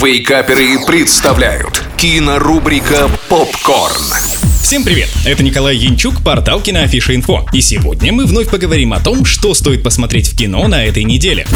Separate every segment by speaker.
Speaker 1: Вейкаперы представляют кинорубрика «Попкорн».
Speaker 2: Всем привет! Это Николай Янчук, портал Киноафиша Инфо. И сегодня мы вновь поговорим о том, что стоит посмотреть в кино на этой неделе.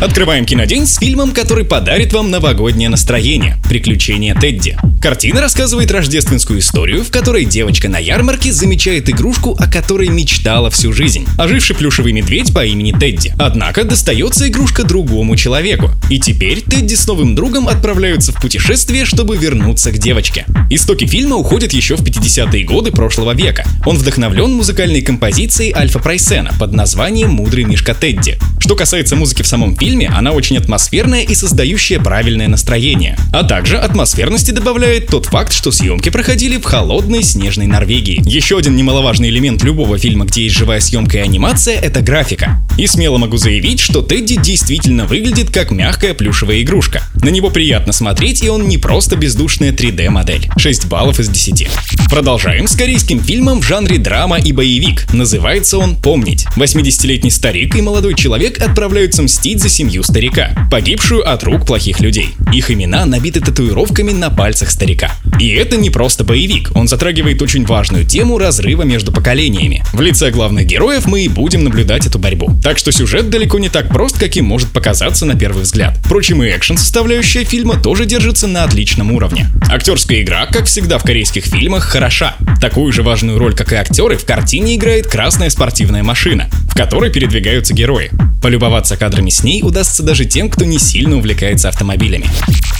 Speaker 2: Открываем кинодень с фильмом, который подарит вам новогоднее настроение «Приключения Тедди». Картина рассказывает рождественскую историю, в которой девочка на ярмарке замечает игрушку, о которой мечтала всю жизнь. Оживший плюшевый медведь по имени Тедди. Однако достается игрушка другому человеку. И теперь Тедди с новым другом отправляются в путешествие, чтобы вернуться к девочке. Истоки фильма уходят еще в 50-е годы прошлого века. Он вдохновлен музыкальной композицией Альфа Прайсена под названием «Мудрый мишка Тедди». Что касается музыки в самом фильме, она очень атмосферная и создающая правильное настроение. А также атмосферности добавляет тот факт, что съемки проходили в холодной снежной Норвегии. Еще один немаловажный элемент любого фильма, где есть живая съемка и анимация, это графика. И смело могу заявить, что Тедди действительно выглядит как мягкая плюшевая игрушка. На него приятно смотреть, и он не просто бездушная 3D-модель. 6 баллов из 10. Продолжаем с корейским фильмом в жанре драма и боевик. Называется он «Помнить». 80-летний старик и молодой человек отправляются мстить за семью старика, погибшую от рук плохих людей. Их имена набиты татуировками на пальцах старика. И это не просто боевик, он затрагивает очень важную тему разрыва между поколениями. В лице главных героев мы и будем наблюдать эту борьбу. Так что сюжет далеко не так прост, каким может показаться на первый взгляд. Впрочем, и экшен составляющая фильма тоже держится на отличном уровне. Актерская игра, как всегда в корейских фильмах, хороша. Такую же важную роль, как и актеры, в картине играет красная спортивная машина, в которой передвигаются герои. Полюбоваться кадрами с ней удастся даже тем, кто не сильно увлекается автомобилями.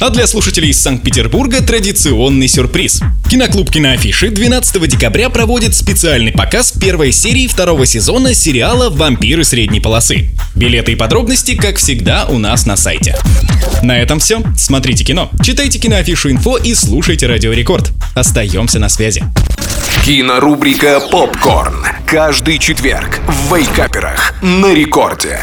Speaker 2: А для слушателей из Санкт-Петербурга традиционный сюрприз. Киноклуб Киноафиши 12 декабря проводит специальный показ первой серии второго сезона сериала «Вампиры средней полосы». Билеты и подробности, как всегда, у нас на сайте. На этом все. Смотрите кино, читайте Киноафишу Инфо и слушайте Радио Рекорд. Остаемся на связи.
Speaker 1: Кинорубрика «Попкорн». Каждый четверг в Вейкаперах на рекорде.